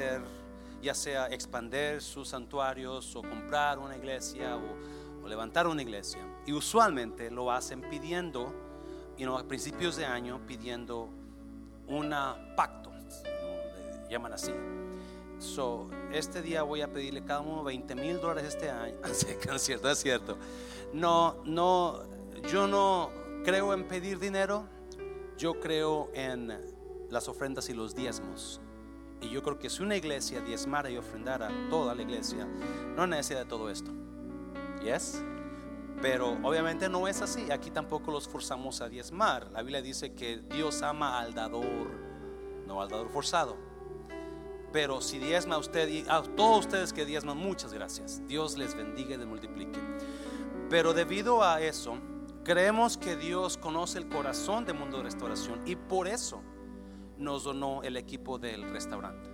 hacer, ya sea expander sus santuarios o comprar una iglesia o, levantar una iglesia. Y usualmente lo hacen pidiendo, y a principios de año, pidiendo una pacto, llaman así. So, este día voy a pedirle cada uno 20 mil dólares este año. es cierto, es cierto. No, no, yo no creo en pedir dinero, yo creo en las ofrendas y los diezmos. Y yo creo que si una iglesia diezmara y ofrendara toda la iglesia, no necesita todo esto. ¿Yes? Pero obviamente no es así. Aquí tampoco los forzamos a diezmar. La Biblia dice que Dios ama al dador, no al dador forzado. Pero si diezma usted y a todos ustedes que diezman, muchas gracias. Dios les bendiga y les multiplique. Pero debido a eso, creemos que Dios conoce el corazón del mundo de restauración y por eso nos donó el equipo del restaurante.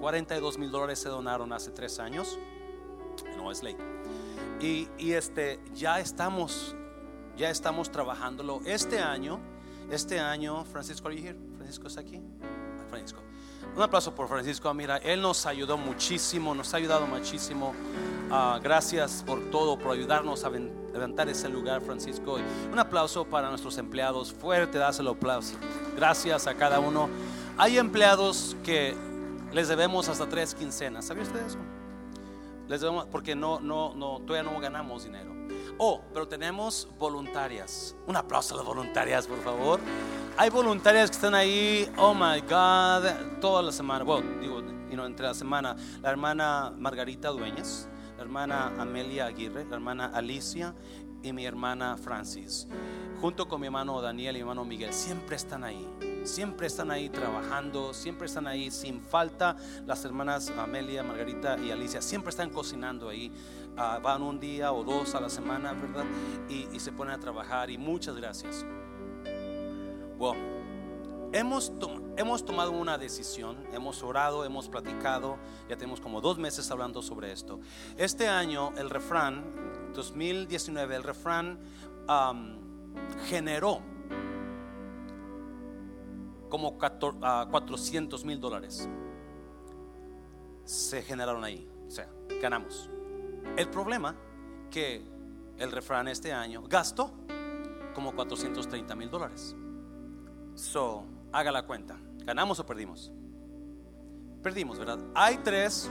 42 mil dólares se donaron hace tres años. No es ley. Y, este, ya estamos, ya estamos trabajándolo. Este año, este año, Francisco, are Francisco está aquí. Francisco. Un aplauso por Francisco. Mira, él nos ayudó muchísimo, nos ha ayudado muchísimo. Ah, gracias por todo, por ayudarnos a levantar ese lugar, Francisco. Un aplauso para nuestros empleados. Fuerte, dáselo aplauso. Gracias a cada uno. Hay empleados que les debemos hasta tres quincenas. ¿Sabía usted eso? Les debemos porque no, no, no, todavía no ganamos dinero. Oh, pero tenemos voluntarias. Un aplauso a las voluntarias, por favor. Hay voluntarias que están ahí, oh my God, toda la semana. Bueno, digo, entre la semana. La hermana Margarita Dueñas hermana Amelia Aguirre, la hermana Alicia y mi hermana Francis. Junto con mi hermano Daniel y mi hermano Miguel, siempre están ahí. Siempre están ahí trabajando, siempre están ahí sin falta. Las hermanas Amelia, Margarita y Alicia siempre están cocinando ahí. Ah, van un día o dos a la semana, ¿verdad? Y, se ponen a trabajar. Y muchas gracias. Wow. Hemos, hemos tomado una decisión, hemos orado, hemos platicado, ya tenemos como dos meses hablando sobre esto. Este año el refrán, 2019, el refrán generó como 400 mil dólares. Se generaron ahí, o sea, ganamos. El problema que el refrán este año gastó como 430 mil dólares. So, haga la cuenta. ¿Ganamos o perdimos? Perdimos, ¿verdad? Hay tres,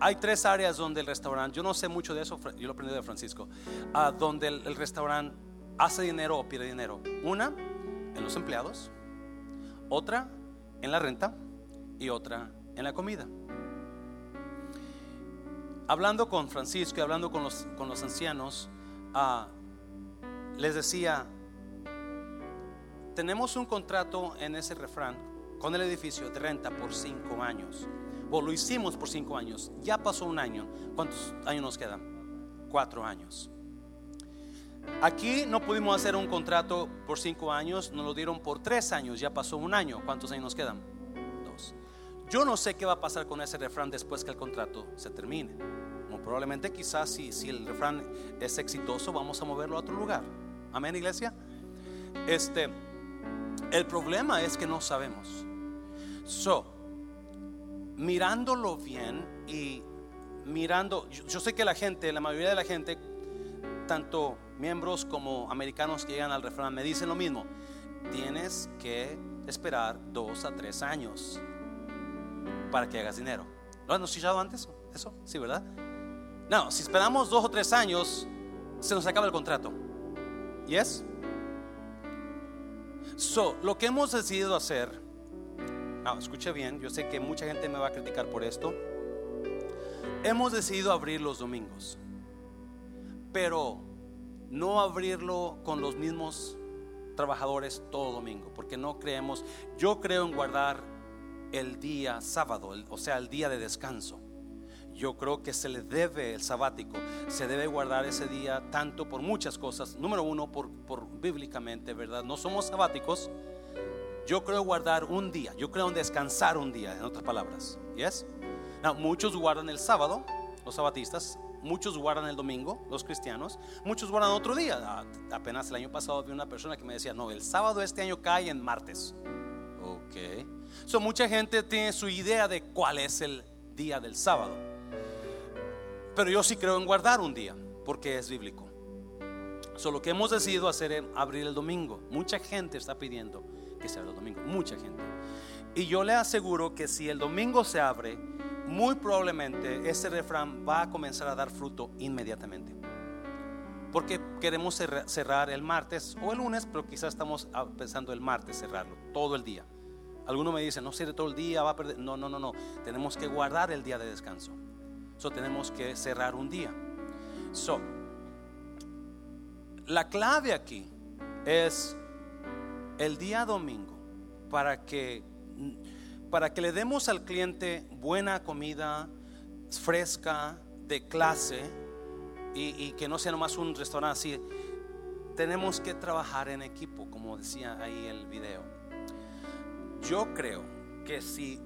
hay tres áreas donde el restaurante, yo no sé mucho de eso, yo lo aprendí de Francisco, a donde el, restaurante hace dinero o pierde dinero. Una, en los empleados, otra, en la renta y otra, en la comida. Hablando con Francisco y hablando con los, con los ancianos, ah, les decía, tenemos un contrato en ese refrán con el edificio de renta por cinco años. O lo hicimos por cinco años. Ya pasó un año. ¿Cuántos años nos quedan? Cuatro años. Aquí no pudimos hacer un contrato por cinco años, nos lo dieron por tres años, ya pasó un año. ¿Cuántos años nos quedan? Dos. Yo no sé qué va a pasar con ese refrán después que el contrato se termine. probablemente quizás si, si el refrán es exitoso, vamos a moverlo a otro lugar. Amén, iglesia. Este, el problema es que no sabemos. So, mirándolo bien y mirando, yo, sé que la gente, la mayoría de la gente, tanto miembros como americanos que llegan al refrán, me dicen lo mismo. Tienes que esperar dos a tres años para que hagas dinero. ¿Lo han escuchado antes? Eso, sí, ¿verdad? No, si esperamos dos o tres años, se nos acaba el contrato. ¿Yes? So, lo que hemos decidido hacer, no, escuche bien, yo sé que mucha gente me va a criticar por esto. Hemos decidido abrir los domingos, pero no abrirlo con los mismos trabajadores todo domingo, porque no creemos, yo creo en guardar el día sábado, o sea, el día de descanso yo creo que se le debe el sabático, se debe guardar ese día tanto por muchas cosas. Número uno, por, bíblicamente, ¿verdad? No somos sabáticos. Yo creo guardar un día, yo creo en descansar un día, en otras palabras. ¿Yes? muchos guardan el sábado, los sabatistas, muchos guardan el domingo, los cristianos, muchos guardan otro día. Ah, apenas el año pasado vi una persona que me decía, no, el sábado este año cae en martes. Ok. So, mucha gente tiene su idea de cuál es el día del sábado. Pero yo sí creo en guardar un día, porque es bíblico. So, lo que hemos decidido hacer abrir el domingo. Mucha gente está pidiendo que se abra el domingo. Mucha gente. Y yo le aseguro que si el domingo se abre, muy probablemente ese refrán va a comenzar a dar fruto inmediatamente. Porque queremos cerrar el martes o el lunes, pero quizás estamos pensando el martes cerrarlo, todo el día. Algunos me dicen, no cierre todo el día, va a perder. No, no, no, no. Tenemos que guardar el día de descanso. So, tenemos que cerrar un día. So, la clave aquí es el día domingo para que para que le demos al cliente buena comida fresca, de clase, y, que no sea nomás un restaurante así. Tenemos que trabajar en equipo, como decía ahí el video. Yo creo que si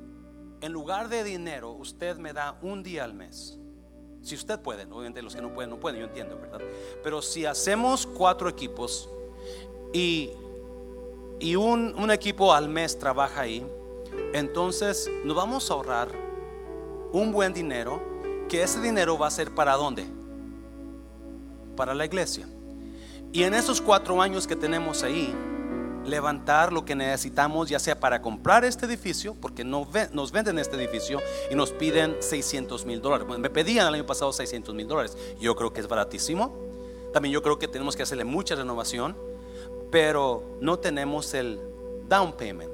en lugar de dinero usted me da un día al mes, si usted puede, obviamente los que no pueden, no pueden, yo entiendo, ¿verdad? Pero si hacemos cuatro equipos y, y un, un equipo al mes trabaja ahí, entonces nos vamos a ahorrar un buen dinero, que ese dinero va a ser para dónde? Para la iglesia. Y en esos cuatro años que tenemos ahí, levantar lo que necesitamos, ya sea para comprar este edificio, porque nos venden este edificio y nos piden 600 mil dólares. me pedían el año pasado 600 mil dólares. Yo creo que es baratísimo. También yo creo que tenemos que hacerle mucha renovación, pero no tenemos el down payment.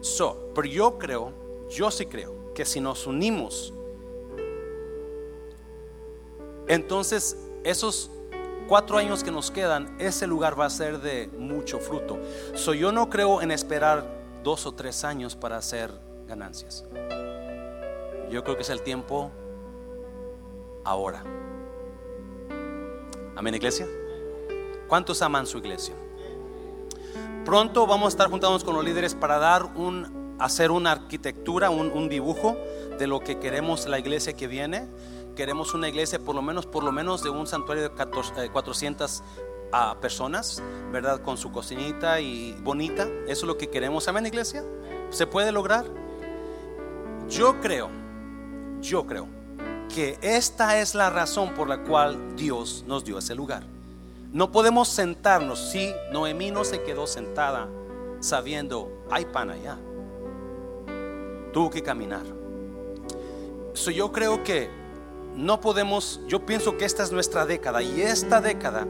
So, pero yo creo, yo sí creo que si nos unimos, entonces esos cuatro años que nos quedan, ese lugar va a ser de mucho fruto. So, yo no creo en esperar dos o tres años para hacer ganancias. Yo creo que es el tiempo ahora. Amén, iglesia. ¿Cuántos aman su iglesia? Pronto vamos a estar juntándonos con los líderes para dar un, hacer una arquitectura, un, dibujo de lo que queremos la iglesia que viene. Queremos una iglesia por lo menos, por lo menos de un santuario de 400 eh, ah, personas, ¿verdad? Con su cocinita y bonita. Eso es lo que queremos. ¿Amén, iglesia? ¿Se puede lograr? Yo creo, yo creo que esta es la razón por la cual Dios nos dio ese lugar. No podemos sentarnos si Noemí no se quedó sentada sabiendo, hay pan allá. Tuvo que caminar. yo creo que no podemos, yo pienso que esta es nuestra década y esta década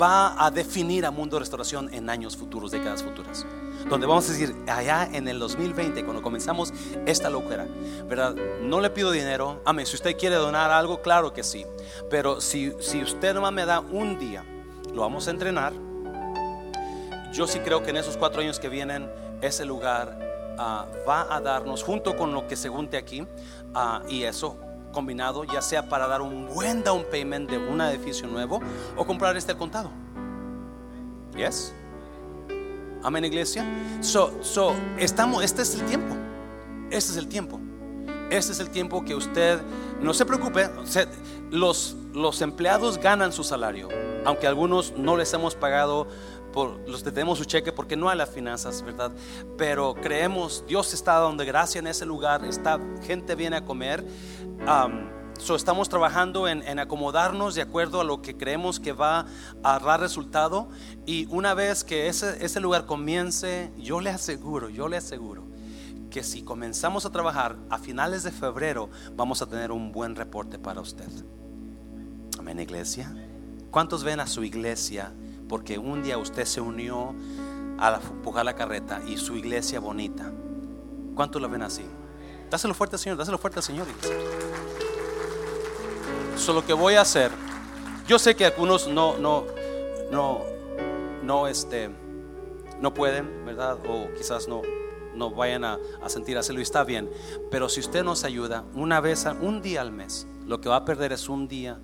va a definir a Mundo Restauración en años futuros, décadas futuras donde vamos a decir, allá en el 2020, cuando comenzamos esta locura, ¿verdad? No le pido dinero, amén, si usted quiere donar algo, claro que sí, pero si, si usted nomás me da un día, lo vamos a entrenar. Yo sí creo que en esos cuatro años que vienen, ese lugar ah, va a darnos, junto con lo que se junte aquí, ah, y eso combinado, ya sea para dar un buen down payment de un edificio nuevo o comprar este contado. Yes? Amén, iglesia. So, so, estamos, este es el tiempo. Este es el tiempo. Este es el tiempo que usted, no se preocupe, los, los empleados ganan su salario, aunque algunos no les hemos pagado por los tenemos su cheque porque no hay las finanzas, ¿verdad? Pero creemos, Dios está dando gracia en ese lugar, está, gente viene a comer estamos trabajando en, acomodarnos de acuerdo a lo que creemos que va a dar resultado. Y una vez que ese, ese lugar comience, yo le aseguro, yo le aseguro que si comenzamos a trabajar a finales de febrero, vamos a tener un buen reporte para usted. Amén, iglesia. ¿Cuántos ven a su iglesia? Porque un día usted se unió a empujar la carreta y su iglesia bonita. ¿Cuántos lo ven así? Dáselo fuerte, Señor, dáselo fuerte, Señor. Eso lo que voy a hacer. Yo sé que algunos no, no, no, no, este, no pueden, ¿verdad? O quizás no, no vayan a, sentir hacerlo y está bien. Pero si usted nos ayuda una vez, un día al mes, lo que va a perder es un día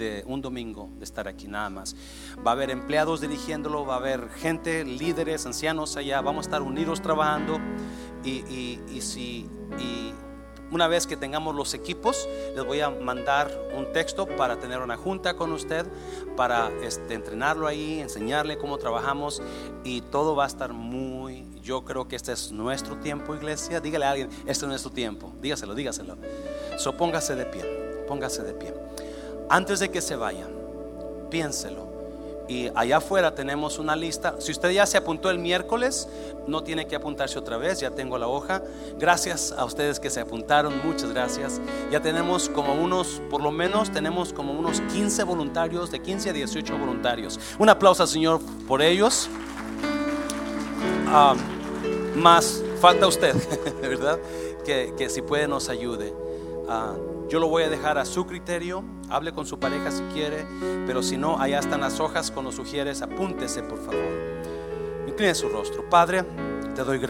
de un domingo de estar aquí nada más. Va a haber empleados dirigiéndolo, va a haber gente, líderes, ancianos allá, vamos a estar unidos trabajando y, si una vez que tengamos los equipos, les voy a mandar un texto para tener una junta con usted, para este, entrenarlo ahí, enseñarle cómo trabajamos y todo va a estar muy... Yo creo que este es nuestro tiempo, iglesia. Dígale a alguien, este es nuestro tiempo. Dígaselo, dígaselo. So, póngase de pie, póngase de pie. Antes de que se vaya, piénselo. Y allá afuera tenemos una lista. Si usted ya se apuntó el miércoles, no tiene que apuntarse otra vez. Ya tengo la hoja. Gracias a ustedes que se apuntaron. Muchas gracias. Ya tenemos como unos, por lo menos tenemos como unos 15 voluntarios, de 15 a 18 voluntarios. Un aplauso al Señor por ellos. Ah, más falta usted, ¿verdad? Que, que si puede nos ayude. Ah, yo lo voy a dejar a su criterio. Hable con su pareja si quiere. Pero si no, allá están las hojas los sugieres. Apúntese, por favor. Incline su rostro. Padre, te doy gracias.